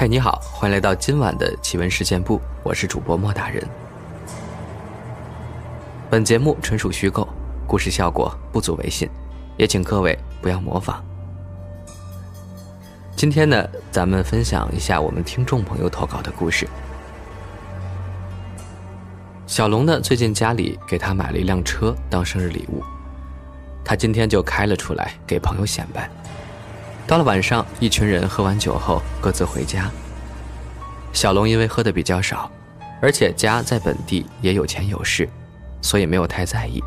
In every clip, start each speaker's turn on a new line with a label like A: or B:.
A: 嗨，你好，欢迎来到今晚的奇闻事件部，我是主播莫大人。本节目纯属虚构，故事效果不足为信，也请各位不要模仿。今天呢，咱们分享一下我们听众朋友投稿的故事。小龙呢，最近家里给他买了一辆车当生日礼物，他今天就开了出来给朋友显摆。到了晚上，一群人喝完酒后各自回家。小龙因为喝的比较少，而且家在本地也有钱有势，所以没有太在意。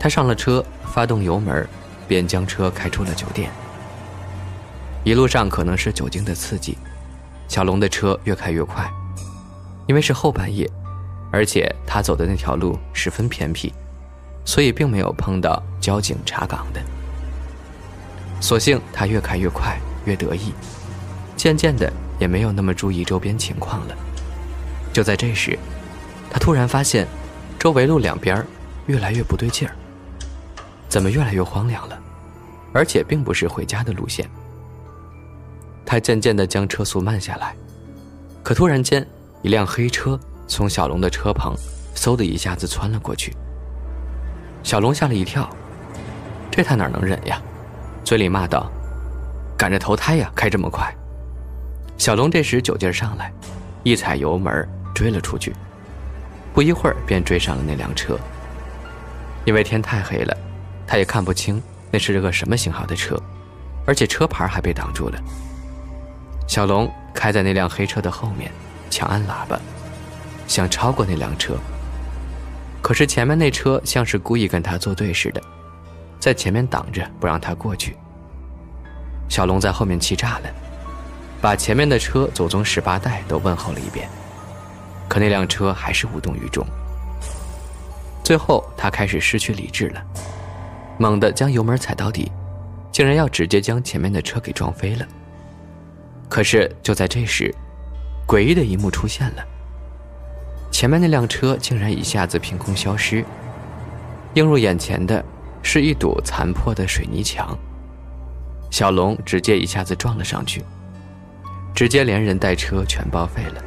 A: 他上了车，发动油门，便将车开出了酒店。一路上可能是酒精的刺激，小龙的车越开越快。因为是后半夜，而且他走的那条路十分偏僻，所以并没有碰到交警查岗的。所幸他越开越快，越得意，渐渐的也没有那么注意周边情况了。就在这时，他突然发现，周围路两边越来越不对劲儿，怎么越来越荒凉了？而且并不是回家的路线。他渐渐的将车速慢下来，可突然间，一辆黑车从小龙的车旁，嗖的一下子窜了过去。小龙吓了一跳，这他哪能忍呀？嘴里骂道：“赶着投胎呀，开这么快！”小龙这时酒劲上来，一踩油门追了出去。不一会儿便追上了那辆车。因为天太黑了，他也看不清那是个什么型号的车，而且车牌还被挡住了。小龙开在那辆黑车的后面，强按喇叭，想超过那辆车。可是前面那车像是故意跟他作对似的。在前面挡着，不让他过去。小龙在后面气炸了，把前面的车祖宗十八代都问候了一遍，可那辆车还是无动于衷。最后，他开始失去理智了，猛地将油门踩到底，竟然要直接将前面的车给撞飞了。可是就在这时，诡异的一幕出现了，前面那辆车竟然一下子凭空消失，映入眼前的。是一堵残破的水泥墙，小龙直接一下子撞了上去，直接连人带车全报废了。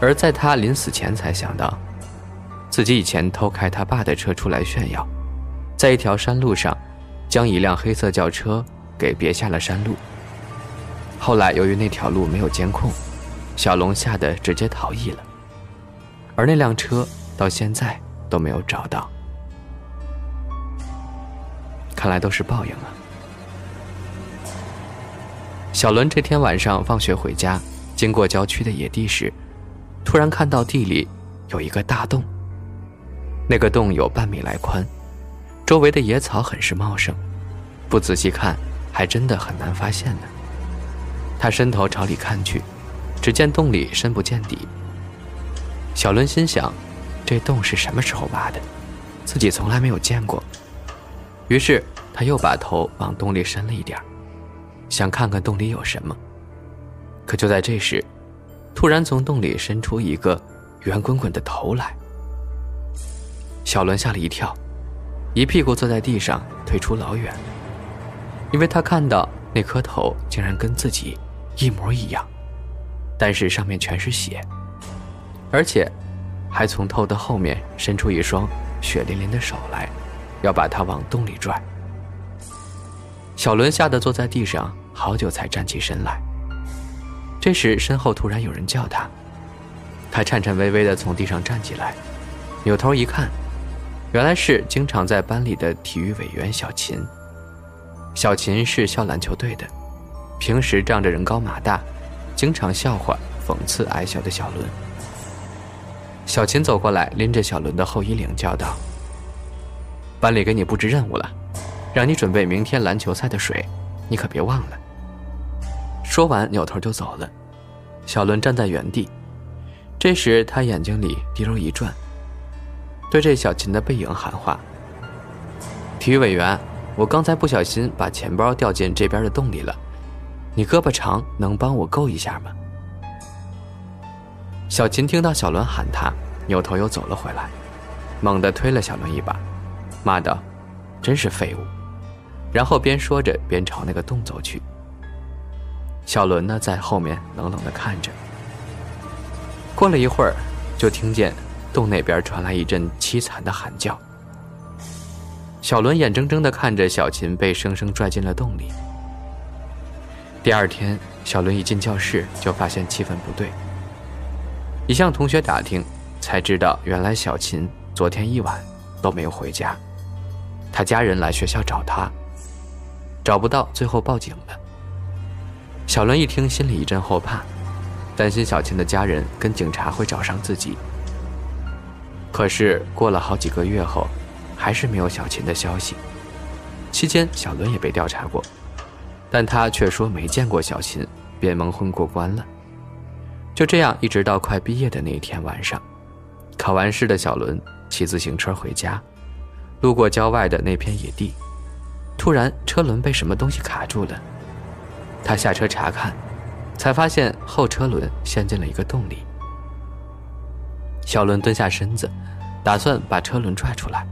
A: 而在他临死前才想到，自己以前偷开他爸的车出来炫耀，在一条山路上，将一辆黑色轿车给别下了山路。后来由于那条路没有监控，小龙吓得直接逃逸了，而那辆车到现在都没有找到。看来都是报应啊！小伦这天晚上放学回家，经过郊区的野地时，突然看到地里有一个大洞。那个洞有半米来宽，周围的野草很是茂盛，不仔细看还真的很难发现呢。他伸头朝里看去，只见洞里深不见底。小伦心想：这洞是什么时候挖的？自己从来没有见过。于是他又把头往洞里伸了一点想看看洞里有什么。可就在这时，突然从洞里伸出一个圆滚滚的头来。小伦吓了一跳，一屁股坐在地上，退出老远。因为他看到那颗头竟然跟自己一模一样，但是上面全是血，而且还从头的后面伸出一双血淋淋的手来。要把他往洞里拽。小伦吓得坐在地上，好久才站起身来。这时身后突然有人叫他，他颤颤巍巍地从地上站起来，扭头一看，原来是经常在班里的体育委员小秦。小秦是校篮球队的，平时仗着人高马大，经常笑话讽刺矮小的小伦。小秦走过来，拎着小伦的后衣领，叫道。班里给你布置任务了，让你准备明天篮球赛的水，你可别忘了。说完，扭头就走了。小伦站在原地，这时他眼睛里滴溜一转，对着小琴的背影喊话：“体育委员，我刚才不小心把钱包掉进这边的洞里了，你胳膊长，能帮我够一下吗？”小琴听到小伦喊他，扭头又走了回来，猛地推了小伦一把，骂道：“真是废物！”然后边说着边朝那个洞走去。小伦呢，在后面冷冷的看着。过了一会儿，就听见洞那边传来一阵凄惨的喊叫。小伦眼睁睁的看着小琴被生生拽进了洞里。第二天，小伦一进教室就发现气氛不对。一向同学打听，才知道原来小琴昨天一晚都没有回家，他家人来学校找他，找不到，最后报警了。小伦一听，心里一阵后怕，担心小琴的家人跟警察会找上自己。可是过了好几个月后，还是没有小琴的消息。期间，小伦也被调查过，但他却说没见过小琴，便蒙混过关了。就这样，一直到快毕业的那一天晚上，考完试的小伦骑自行车回家，路过郊外的那片野地，突然车轮被什么东西卡住了。他下车查看，才发现后车轮陷进了一个洞里。小伦蹲下身子，打算把车轮拽出来。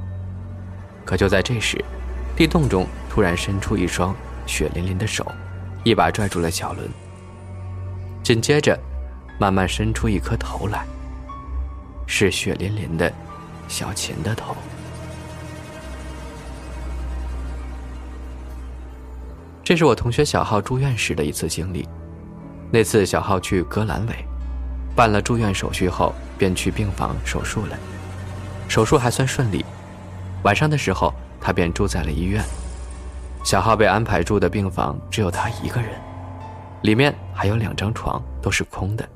A: 可就在这时，地洞中突然伸出一双血淋淋的手，一把拽住了小伦。紧接着，慢慢伸出一颗头来，是血淋淋的小琴的头。这是我同学小浩住院时的一次经历。那次小浩去割阑尾，办了住院手续后，便去病房手术了。手术还算顺利。晚上的时候，他便住在了医院。小浩被安排住的病房只有他一个人，里面还有两张床都是空的。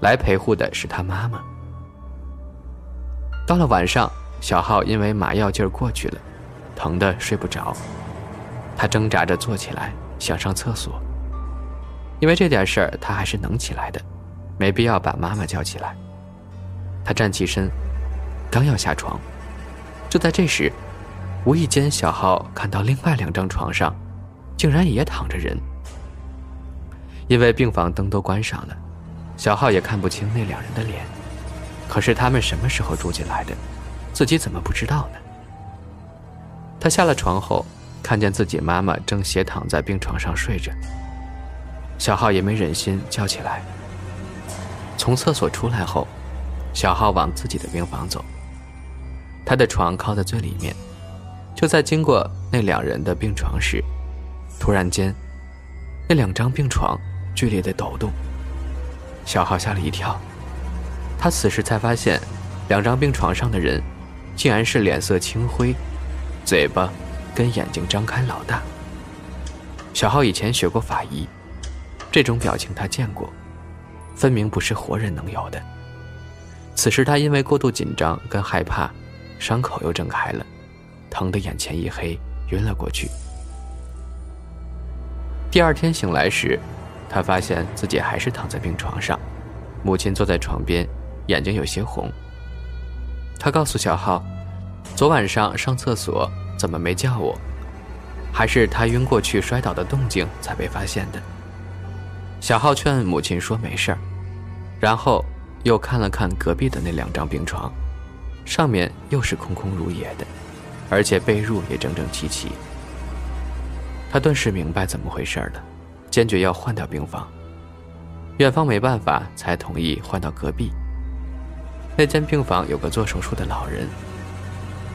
A: 来陪护的是他妈妈。到了晚上，小浩因为麻药劲儿过去了，疼得睡不着。他挣扎着坐起来，想上厕所。因为这点事儿，他还是能起来的，没必要把妈妈叫起来。他站起身，刚要下床，就在这时，无意间小浩看到另外两张床上，竟然也躺着人。因为病房灯都关上了，小浩也看不清那两人的脸。可是他们什么时候住进来的，自己怎么不知道呢？他下了床后。看见自己妈妈正斜躺在病床上睡着，小浩也没忍心叫起来。从厕所出来后，小浩往自己的病房走。他的床靠在最里面，就在经过那两人的病床时，突然间，那两张病床剧烈的抖动。小浩吓了一跳，他此时才发现，两张病床上的人，竟然是脸色青灰，嘴巴。跟眼睛张开老大。小浩以前学过法医，这种表情他见过，分明不是活人能有的。此时他因为过度紧张跟害怕，伤口又睁开了，疼得眼前一黑，晕了过去。第二天醒来时，他发现自己还是躺在病床上，母亲坐在床边，眼睛有些红。他告诉小浩，昨晚上上厕所。怎么没叫我？还是他晕过去摔倒的动静才被发现的？小浩劝母亲说没事儿，然后又看了看隔壁的那两张病床，上面又是空空如也的，而且被褥也整整齐齐。他顿时明白怎么回事了，坚决要换掉病房。院方没办法，才同意换到隔壁。那间病房有个做手术的老人。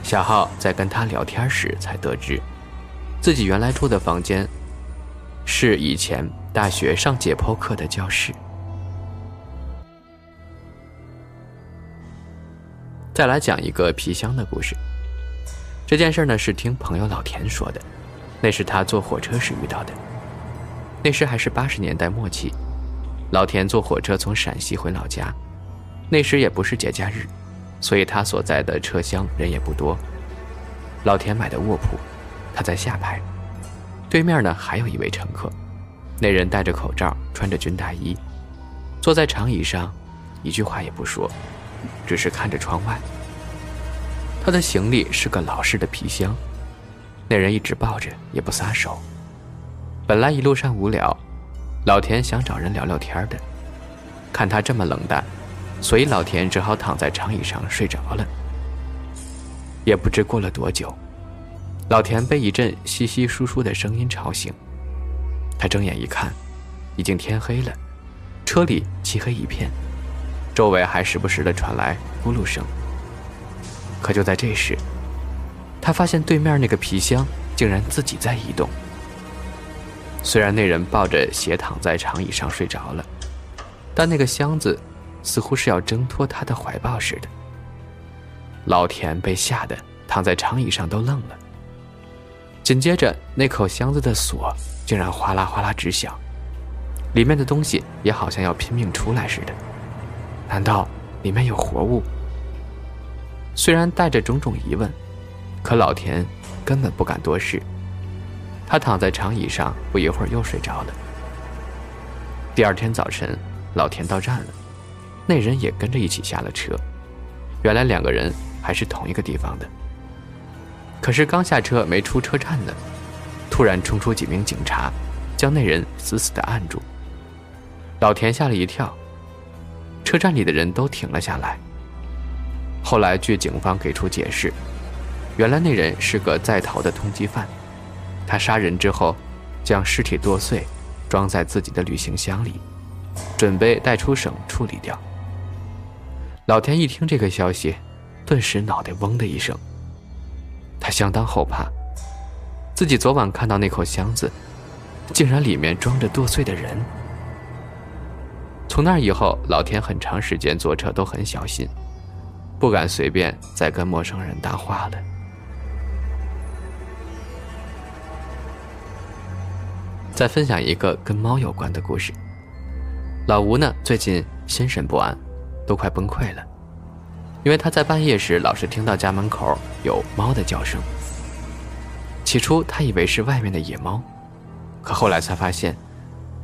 A: 小浩在跟他聊天时才得知，自己原来住的房间是以前大学上解剖课的教室。再来讲一个皮箱的故事。这件事呢是听朋友老田说的，那是他坐火车时遇到的。那时还是八十年代末期，老田坐火车从陕西回老家，那时也不是节假日。所以他所在的车厢人也不多。老田买的卧铺，他在下排，对面呢还有一位乘客。那人戴着口罩，穿着军大衣，坐在长椅上，一句话也不说，只是看着窗外。他的行李是个老式的皮箱，那人一直抱着，也不撒手。本来一路上无聊，老田想找人聊聊天的，看他这么冷淡，所以老田只好躺在长椅上睡着了。也不知过了多久，老田被一阵稀稀疏疏的声音吵醒。他睁眼一看，已经天黑了，车里漆黑一片，周围还时不时的传来咕噜声。可就在这时，他发现对面那个皮箱竟然自己在移动。虽然那人抱着斜躺在长椅上睡着了，但那个箱子似乎是要挣脱他的怀抱似的。老田被吓得躺在长椅上都愣了。紧接着，那口箱子的锁竟然哗啦哗啦直响，里面的东西也好像要拼命出来似的。难道里面有活物？虽然带着种种疑问，可老田根本不敢多事。他躺在长椅上，不一会儿又睡着了。第二天早晨，老田到站了，那人也跟着一起下了车。原来两个人还是同一个地方的。可是刚下车没出车站呢，突然冲出几名警察，将那人死死地按住。老田吓了一跳，车站里的人都停了下来。后来据警方给出解释，原来那人是个在逃的通缉犯。他杀人之后，将尸体剁碎，装在自己的旅行箱里，准备带出省处理掉。老田一听这个消息，顿时脑袋嗡的一声。他相当后怕，自己昨晚看到那口箱子，竟然里面装着剁碎的人。从那以后，老田很长时间坐车都很小心，不敢随便再跟陌生人搭话了。再分享一个跟猫有关的故事。老吴呢，最近心神不安，都快崩溃了，因为他在半夜时老是听到家门口有猫的叫声。起初他以为是外面的野猫，可后来才发现，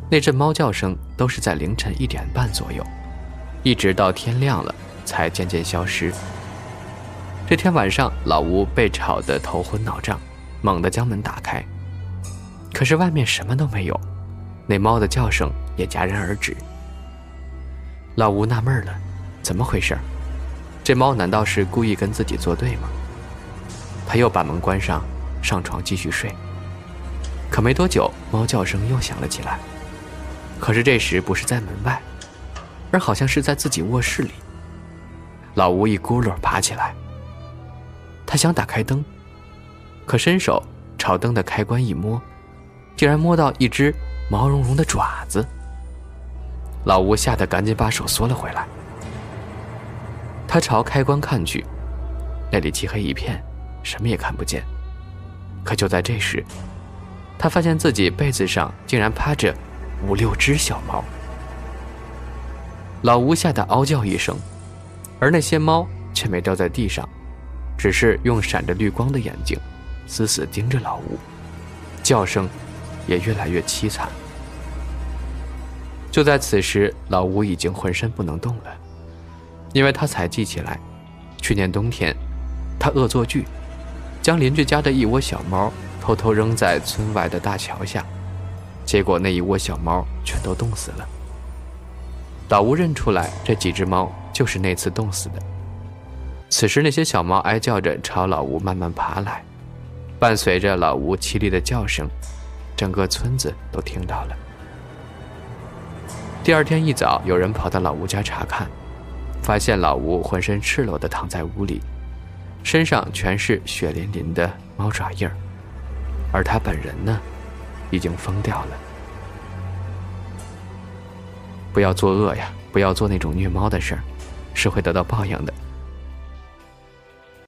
A: 那阵猫叫声都是在凌晨一点半左右，一直到天亮了才渐渐消失。这天晚上，老吴被吵得头昏脑胀，猛地将门打开。可是外面什么都没有，那猫的叫声也戛然而止。老吴纳闷了，怎么回事？这猫难道是故意跟自己作对吗？他又把门关上，上床继续睡。可没多久，猫叫声又响了起来。可是这时不是在门外，而好像是在自己卧室里。老吴一咕噜爬起来，他想打开灯，可伸手朝灯的开关一摸。竟然摸到一只毛茸茸的爪子，老吴吓得赶紧把手缩了回来。他朝开关看去，那里漆黑一片，什么也看不见。可就在这时，他发现自己被子上竟然趴着五六只小猫。老吴吓得嗷叫一声，而那些猫却没掉在地上，只是用闪着绿光的眼睛死死盯着老吴，叫声。也越来越凄惨。就在此时，老吴已经浑身不能动了，因为他才记起来，去年冬天，他恶作剧，将邻居家的一窝小猫偷偷扔在村外的大桥下，结果那一窝小猫全都冻死了。老吴认出来，这几只猫就是那次冻死的。此时，那些小猫哀叫着朝老吴慢慢爬来，伴随着老吴凄厉的叫声。整个村子都听到了。第二天一早，有人跑到老吴家查看，发现老吴浑身赤裸的躺在屋里，身上全是血淋淋的猫爪印儿，而他本人呢，已经疯掉了。不要作恶呀，不要做那种虐猫的事儿，是会得到报应的。